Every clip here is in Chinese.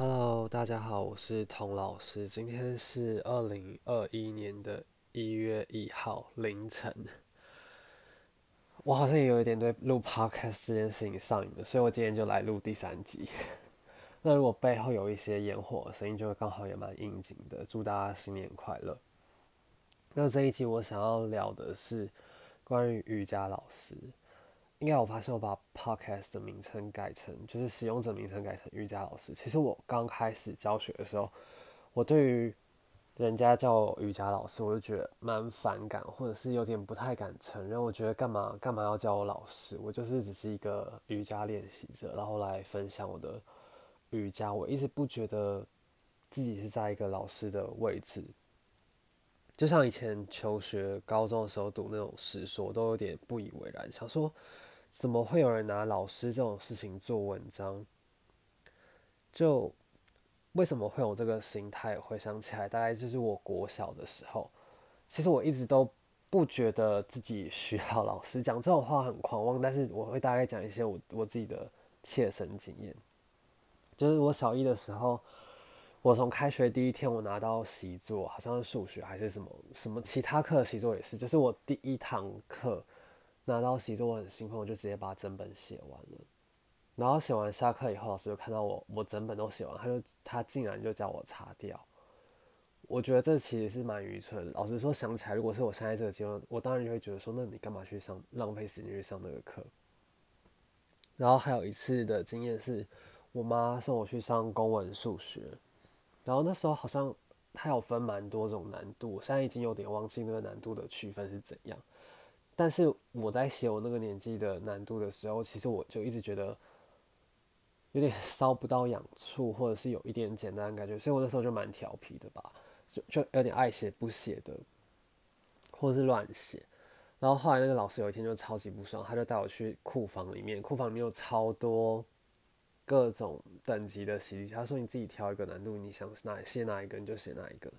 Hello，大家好，我是童老师。今天是二零二一年的一月一号凌晨。我好像也有一点对录 Podcast 这件事情上瘾了，所以我今天就来录第三集。那如果背后有一些烟火声音，就会刚好也蛮应景的。祝大家新年快乐。那这一集我想要聊的是关于瑜伽老师。应该我发现我把 podcast 的名称改成，就是使用者名称改成瑜伽老师。其实我刚开始教学的时候，我对于人家叫我瑜伽老师，我就觉得蛮反感，或者是有点不太敢承认。我觉得干嘛干嘛要叫我老师？我就是只是一个瑜伽练习者，然后来分享我的瑜伽。我一直不觉得自己是在一个老师的位置。就像以前求学高中的时候读那种史书，都有点不以为然，想说。怎么会有人拿老师这种事情做文章？就为什么会有这个心态？回想起来，大概就是我国小的时候。其实我一直都不觉得自己需要老师讲这种话很狂妄，但是我会大概讲一些我我自己的切身经验。就是我小一的时候，我从开学第一天我拿到习作，好像是数学还是什么什么其他课的习作也是，就是我第一堂课。拿到习作我很兴奋，我就直接把整本写完了。然后写完下课以后，老师就看到我，我整本都写完，他就他竟然就叫我擦掉。我觉得这其实是蛮愚蠢的。老实说，想起来，如果是我现在这个阶段，我当然就会觉得说，那你干嘛去上，浪费时间去上那个课？然后还有一次的经验是，我妈送我去上公文数学，然后那时候好像它有分蛮多种难度，我现在已经有点忘记那个难度的区分是怎样。但是我在写我那个年纪的难度的时候，其实我就一直觉得有点烧不到痒处，或者是有一点简单的感觉，所以我那时候就蛮调皮的吧，就就有点爱写不写的，或者是乱写。然后后来那个老师有一天就超级不爽，他就带我去库房里面，库房里面有超多各种等级的习题，他说你自己挑一个难度，你想哪写哪一个你就写哪一个。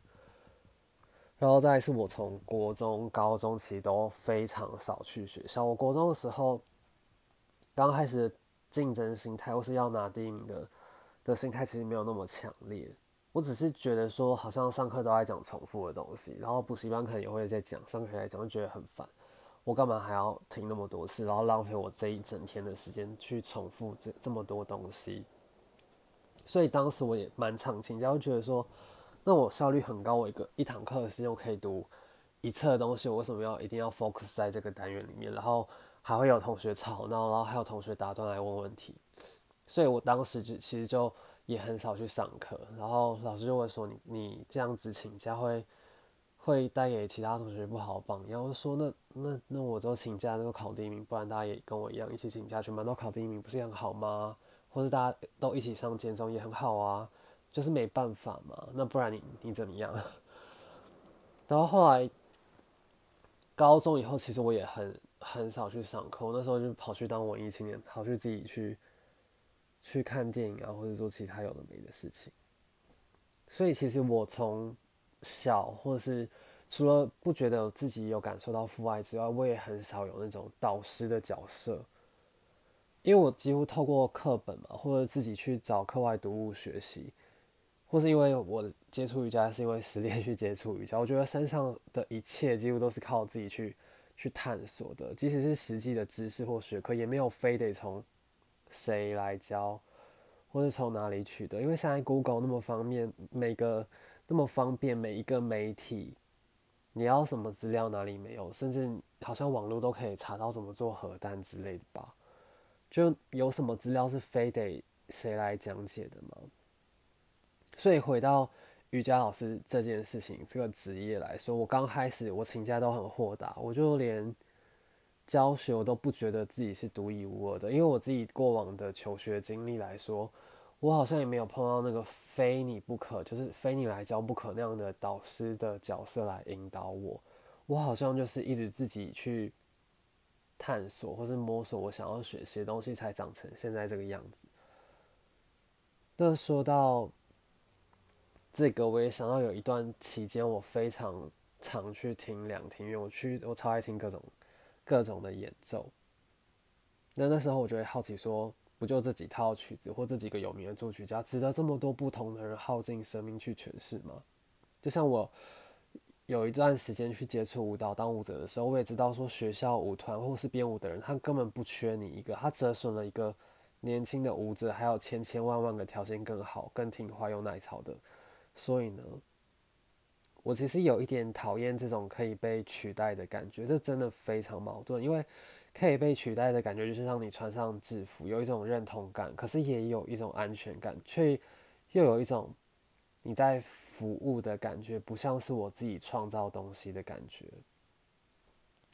然后再是我从国中、高中其实都非常少去学校。我国中的时候，刚开始竞争心态或是要拿第一名的的心态其实没有那么强烈。我只是觉得说，好像上课都在讲重复的东西，然后补习班可能也会在讲，上课来讲就觉得很烦。我干嘛还要听那么多次，然后浪费我这一整天的时间去重复这这么多东西？所以当时我也蛮常请教，觉得说。那我效率很高，我一个一堂课的时间我可以读一册的东西，我为什么要一定要 focus 在这个单元里面？然后还会有同学吵闹，然后还有同学打断来问问题，所以我当时就其实就也很少去上课。然后老师就会说：“你你这样子请假会会带给其他同学不好榜样。”我说：“那那那我都请假都考第一名，不然大家也跟我一样一起请假，全班都考第一名，不是很好吗？或者大家都一起上建中也很好啊。”就是没办法嘛，那不然你你怎么样？然后后来高中以后，其实我也很很少去上课，那时候就跑去当文艺青年，跑去自己去去看电影啊，或者做其他有的没的事情。所以其实我从小或者是除了不觉得自己有感受到父爱之外，我也很少有那种导师的角色，因为我几乎透过课本嘛，或者自己去找课外读物学习。或是因为我接触瑜伽，是因为实练去接触瑜伽。我觉得山上的一切几乎都是靠自己去去探索的，即使是实际的知识或学科，也没有非得从谁来教，或是从哪里取得。因为现在 Google 那么方便，每个那么方便，每一个媒体，你要什么资料哪里没有？甚至好像网络都可以查到怎么做核弹之类的吧？就有什么资料是非得谁来讲解的吗？所以回到瑜伽老师这件事情，这个职业来说，我刚开始我请假都很豁达，我就连教学我都不觉得自己是独一无二的，因为我自己过往的求学经历来说，我好像也没有碰到那个非你不可，就是非你来教不可那样的导师的角色来引导我，我好像就是一直自己去探索或是摸索我想要学习的东西，才长成现在这个样子。那说到。这个我也想到有一段期间，我非常常去听两厅院，我去我超爱听各种各种的演奏。那那时候我就会好奇说，不就这几套曲子或这几个有名的作曲家，值得这么多不同的人耗尽生命去诠释吗？就像我有一段时间去接触舞蹈当舞者的时候，我也知道说学校舞团或是编舞的人，他根本不缺你一个，他折损了一个年轻的舞者，还有千千万万个条件更好、更听话、又耐操的。所以呢，我其实有一点讨厌这种可以被取代的感觉，这真的非常矛盾，因为。可以被取代的感觉，就是让你穿上制服，有一种认同感，可是也有一种安全感，却又有一种你在服务的感觉，不像是我自己创造东西的感觉。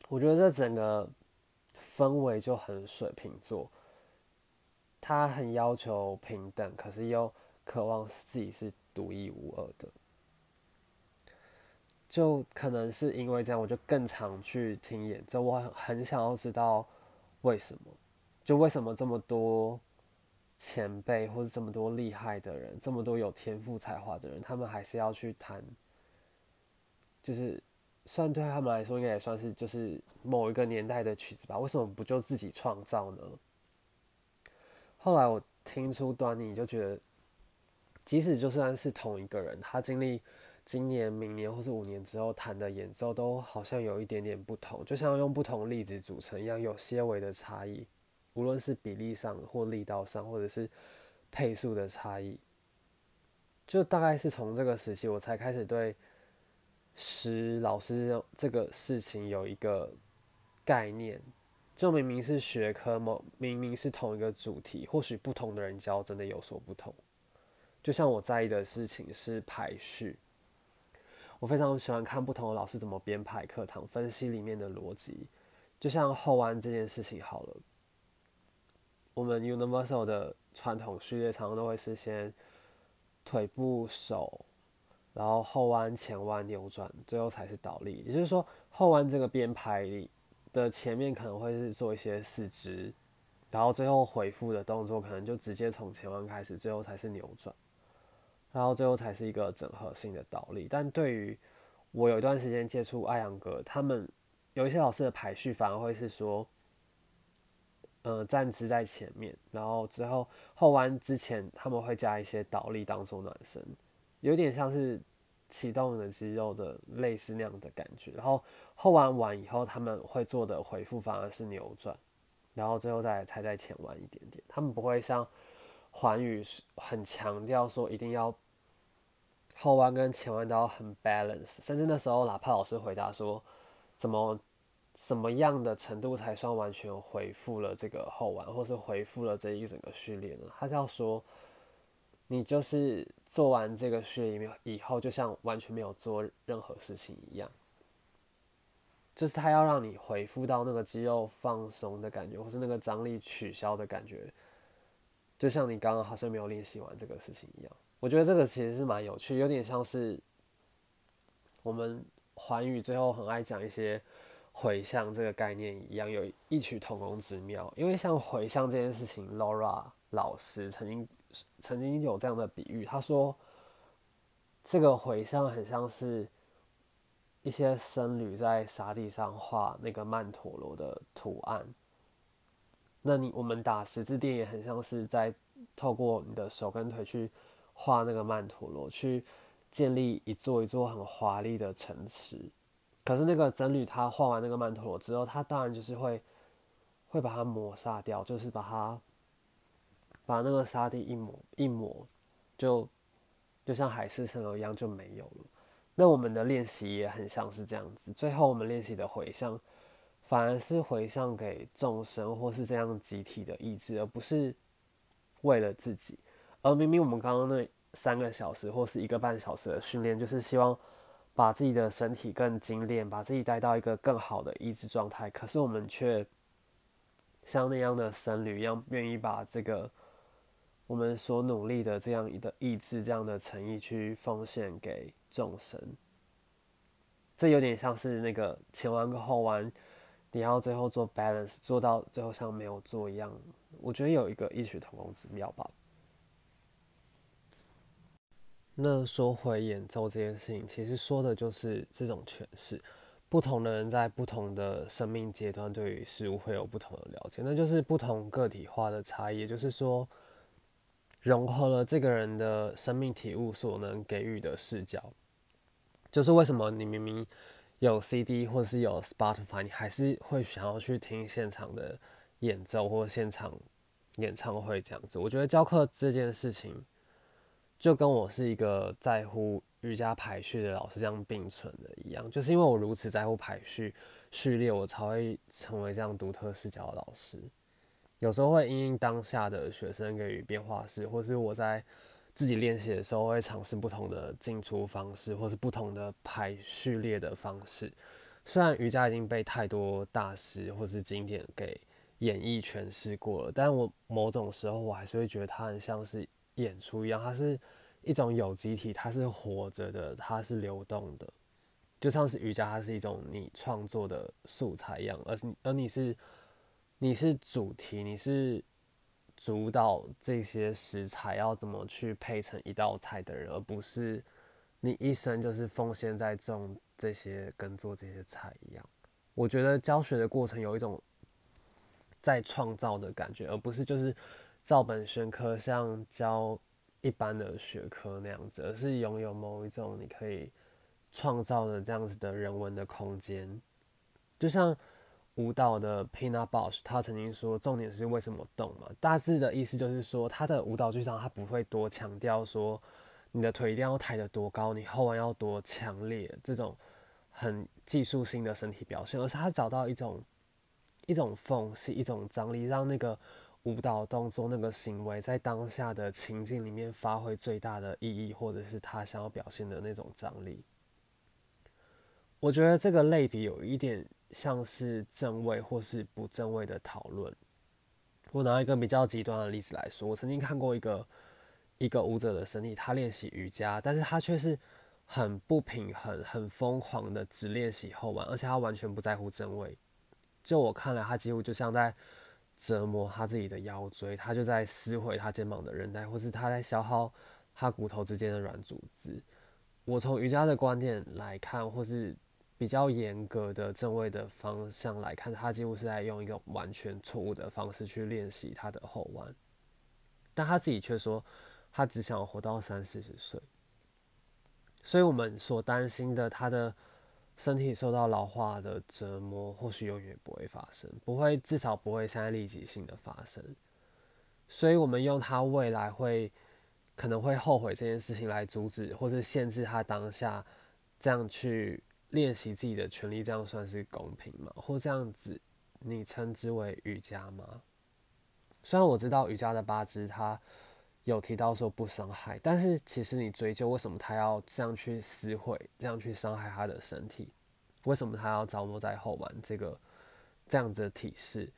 我觉得这整个氛围就很水瓶座，他很要求平等，可是又渴望自己是独一无二的。就可能是因为这样，我就更常去听演奏。我很想要知道为什么，就为什么这么多前辈或者这么多厉害的人，这么多有天赋才华的人，他们还是要去弹，就是算对他们来说，应该也算是就是某一个年代的曲子吧？为什么不就自己创造呢？后来我听出端倪，就觉得，即使就算是同一个人，他经历。今年、明年或是五年之后弹的演奏都好像有一点点不同，就像用不同粒子组成一样，有些微的差异，无论是比例上或力道上，或者是配速的差异。就大概是从这个时期，我才开始对诗老师这个事情有一个概念。就明明是学科，某明明是同一个主题，或许不同的人教真的有所不同。就像我在意的事情是排序。我非常喜欢看不同的老师怎么编排课堂，分析里面的逻辑。就像后弯这件事情好了，我们 Universal 的传统序列常常都会是先腿部手，然后后弯前弯扭转，最后才是倒立。也就是说，后弯这个编排的前面可能会是做一些四肢，然后最后回复的动作可能就直接从前弯开始，最后才是扭转。然后最后才是一个整合性的倒立，但对于我有一段时间接触艾扬格，他们有一些老师的排序反而会是说，呃，站姿在前面，然后之后后弯之前他们会加一些倒立当做暖身，有点像是启动的肌肉的类似那样的感觉。然后后弯完以后，他们会做的回复反而是扭转，然后最后再才在前弯一点点，他们不会像环宇很强调说一定要。后弯跟前弯都要很 balance，甚至那时候哪怕老师回答说，怎么什么样的程度才算完全恢复了这个后弯，或是恢复了这一整个训练呢？他就要说，你就是做完这个训练以后，就像完全没有做任何事情一样，就是他要让你恢复到那个肌肉放松的感觉，或是那个张力取消的感觉，就像你刚刚好像没有练习完这个事情一样。我觉得这个其实是蛮有趣，有点像是我们环宇最后很爱讲一些回向这个概念一样，有异曲同工之妙。因为像回向这件事情，Laura 老师曾经曾经有这样的比喻，他说这个回向很像是一些僧侣在沙地上画那个曼陀罗的图案，那你我们打十字垫也很像是在透过你的手跟腿去。画那个曼陀罗，去建立一座一座很华丽的城池。可是那个僧侣他画完那个曼陀罗之后，他当然就是会会把它抹杀掉，就是把它把那个沙地一抹一抹，就就像海市蜃楼一样就没有了。那我们的练习也很像是这样子，最后我们练习的回向，反而是回向给众生或是这样集体的意志，而不是为了自己。而明明我们刚刚那三个小时或是一个半小时的训练，就是希望把自己的身体更精炼，把自己带到一个更好的意志状态。可是我们却像那样的僧侣一样，愿意把这个我们所努力的这样一个意志、这样的诚意去奉献给众生。这有点像是那个前弯跟后弯，你要最后做 balance，做到最后像没有做一样。我觉得有一个异曲同工之妙吧。那说回演奏这件事情，其实说的就是这种诠释。不同的人在不同的生命阶段，对于事物会有不同的了解，那就是不同个体化的差异。也就是说，融合了这个人的生命体悟所能给予的视角。就是为什么你明明有 CD 或者是有 Spotify，你还是会想要去听现场的演奏或现场演唱会这样子？我觉得教课这件事情，就跟我是一个在乎。瑜伽排序的老师这样并存的一样，就是因为我如此在乎排序序列，我才会成为这样独特视角的老师。有时候会因应当下的学生给予变化式，或是我在自己练习的时候会尝试不同的进出方式，或是不同的排序列的方式。虽然瑜伽已经被太多大师或是经典给演绎诠释过了，但我某种时候我还是会觉得它很像是演出一样，它是。一种有机体，它是活着的，它是流动的，就像是瑜伽，它是一种你创作的素材一样，而是而你是你是主题，你是主导这些食材要怎么去配成一道菜的人，而不是你一生就是奉献在种这些跟做这些菜一样。我觉得教学的过程有一种在创造的感觉，而不是就是照本宣科，像教。一般的学科那样子，而是拥有某一种你可以创造的这样子的人文的空间。就像舞蹈的 Pina Bausch，他曾经说，重点是为什么动嘛？大致的意思就是说，他的舞蹈剧场他不会多强调说你的腿一定要抬得多高，你后弯要多强烈这种很技术性的身体表现，而是他找到一种一种缝隙，一种张力，让那个。舞蹈动作那个行为在当下的情境里面发挥最大的意义，或者是他想要表现的那种张力。我觉得这个类比有一点像是正位或是不正位的讨论。我拿一个比较极端的例子来说，我曾经看过一个一个舞者的身体，他练习瑜伽，但是他却是很不平衡、很疯狂的只练习后弯，而且他完全不在乎正位。就我看来，他几乎就像在。折磨他自己的腰椎，他就在撕毁他肩膀的韧带，或是他在消耗他骨头之间的软组织。我从瑜伽的观点来看，或是比较严格的正位的方向来看，他几乎是在用一个完全错误的方式去练习他的后弯。但他自己却说，他只想活到三四十岁。所以我们所担心的他的。身体受到老化的折磨，或许永远不会发生，不会，至少不会现在立即性的发生。所以，我们用他未来会可能会后悔这件事情来阻止或者限制他当下这样去练习自己的权利，这样算是公平吗？或这样子，你称之为瑜伽吗？虽然我知道瑜伽的八支他。有提到说不伤害，但是其实你追究为什么他要这样去撕毁，这样去伤害他的身体？为什么他要着魔在后弯这个这样子的体式？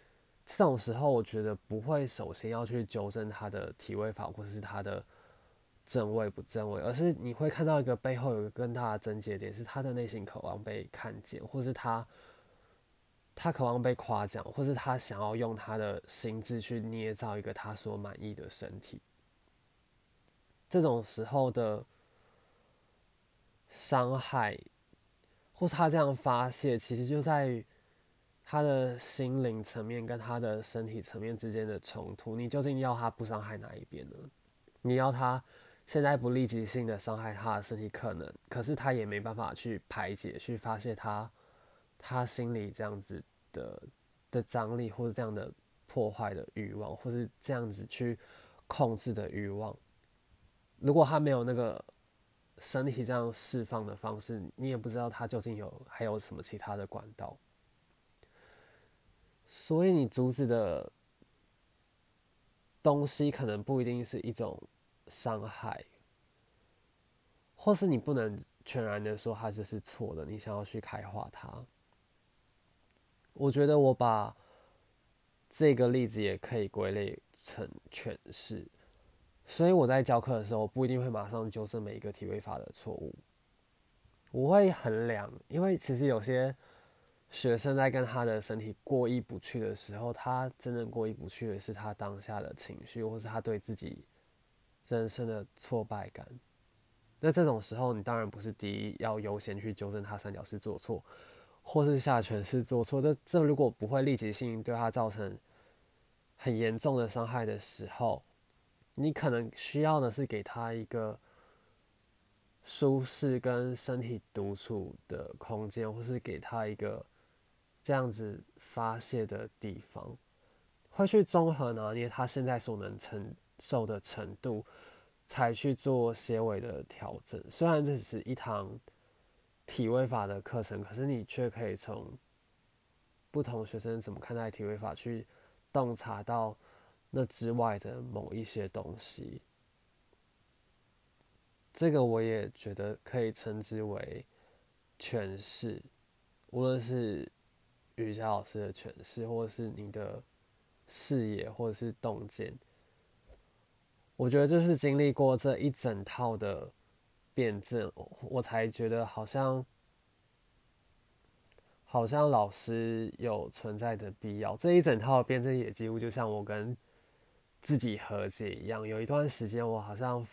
这种时候，我觉得不会首先要去纠正他的体位法或是他的正位不正位，而是你会看到一个背后有一个更大的症结点，是他的内心渴望被看见，或是他他渴望被夸奖，或是他想要用他的心智去捏造一个他所满意的身体。这种时候的伤害，或是他这样发泄，其实就在于他的心灵层面跟他的身体层面之间的冲突。你究竟要他不伤害哪一边呢？你要他现在不立即性的伤害他的身体，可能，可是他也没办法去排解、去发泄他他心里这样子的的张力，或者这样的破坏的欲望，或是这样子去控制的欲望。如果他没有那个身体这样释放的方式，你也不知道他究竟有还有什么其他的管道。所以你阻止的东西可能不一定是一种伤害，或是你不能全然的说他就是错的，你想要去开化它。我觉得我把这个例子也可以归类成诠释。所以我在教课的时候，不一定会马上纠正每一个体位法的错误。我会衡量，因为其实有些学生在跟他的身体过意不去的时候，他真正过意不去的是他当下的情绪，或是他对自己人生的挫败感。那这种时候，你当然不是第一要优先去纠正他三角式做错，或是下犬式做错，这这如果不会立即性对他造成很严重的伤害的时候，你可能需要的是给他一个舒适跟身体独处的空间，或是给他一个这样子发泄的地方，会去综合拿捏他现在所能承受的程度。才去做结尾的调整。虽然这只是一堂体位法的课程，可是你却可以从不同学生怎么看待体位法去洞察到那之外的某一些东西。这个我也觉得可以称之为诠释，无论是瑜伽老师的诠释，或者是你的视野，或者是洞见。我觉得就是经历过这一整套的辩证，我才觉得好像好像老师有存在的必要。这一整套的辩证也几乎就像我跟自己和解一样。有一段时间，我好像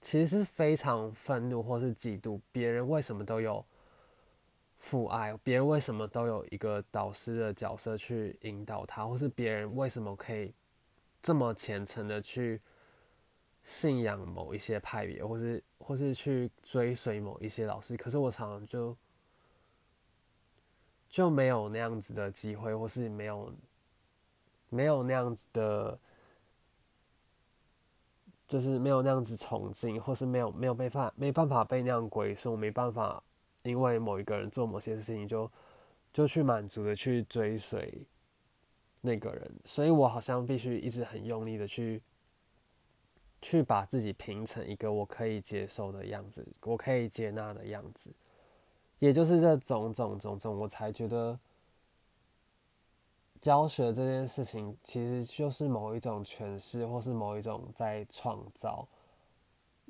其实是非常愤怒或是嫉妒别人为什么都有父爱，别人为什么都有一个导师的角色去引导他，或是别人为什么可以这么虔诚的去。信仰某一些派别，或是或是去追随某一些老师，可是我常常就就没有那样子的机会，或是没有没有那样子的，就是没有那样子崇敬，或是没有没有办法没办法被那样归顺，没办法因为某一个人做某些事情就就去满足的去追随那个人，所以我好像必须一直很用力的去。去把自己平成一个我可以接受的样子，我可以接纳的样子，也就是这种种种种，我才觉得教学这件事情其实就是某一种诠释，或是某一种在创造，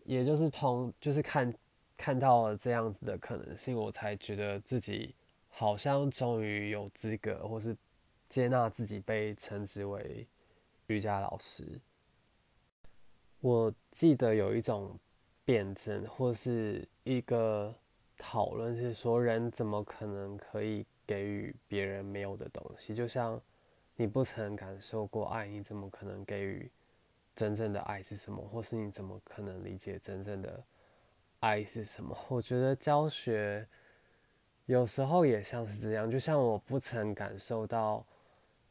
也就是通，就是看看到了这样子的可能性，我才觉得自己好像终于有资格，或是接纳自己被称之为瑜伽老师。我记得有一种辩证，或是一个讨论，是说人怎么可能可以给予别人没有的东西？就像你不曾感受过爱，你怎么可能给予真正的爱是什么？或是你怎么可能理解真正的爱是什么？我觉得教学有时候也像是这样，就像我不曾感受到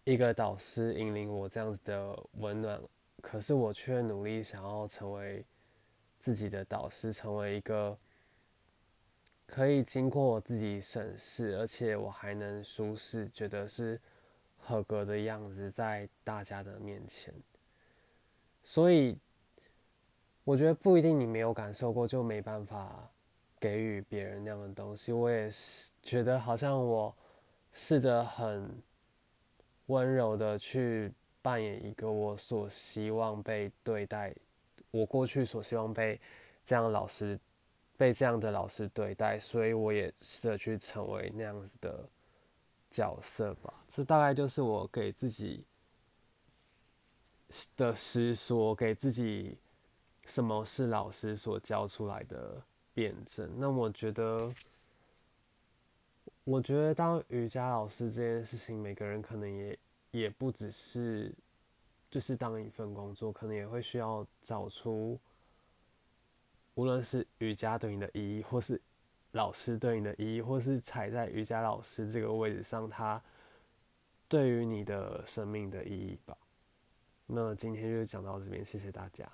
一个导师引领我这样子的温暖。可是我却努力想要成为自己的导师，成为一个可以经过我自己审视，而且我还能舒适，觉得是合格的样子，在大家的面前。所以，我觉得不一定你没有感受过，就没办法给予别人那样的东西。我也是觉得，好像我试着很温柔的去。扮演一个我所希望被对待，我过去所希望被这样老师被这样的老师对待，所以我也试着去成为那样子的角色吧。这大概就是我给自己的思说，给自己什么是老师所教出来的辩证。那我觉得，我觉得当瑜伽老师这件事情，每个人可能也。也不只是，就是当一份工作，可能也会需要找出，无论是瑜伽对你的意义，或是老师对你的意义，或是踩在瑜伽老师这个位置上，他对于你的生命的意义吧。那今天就讲到这边，谢谢大家。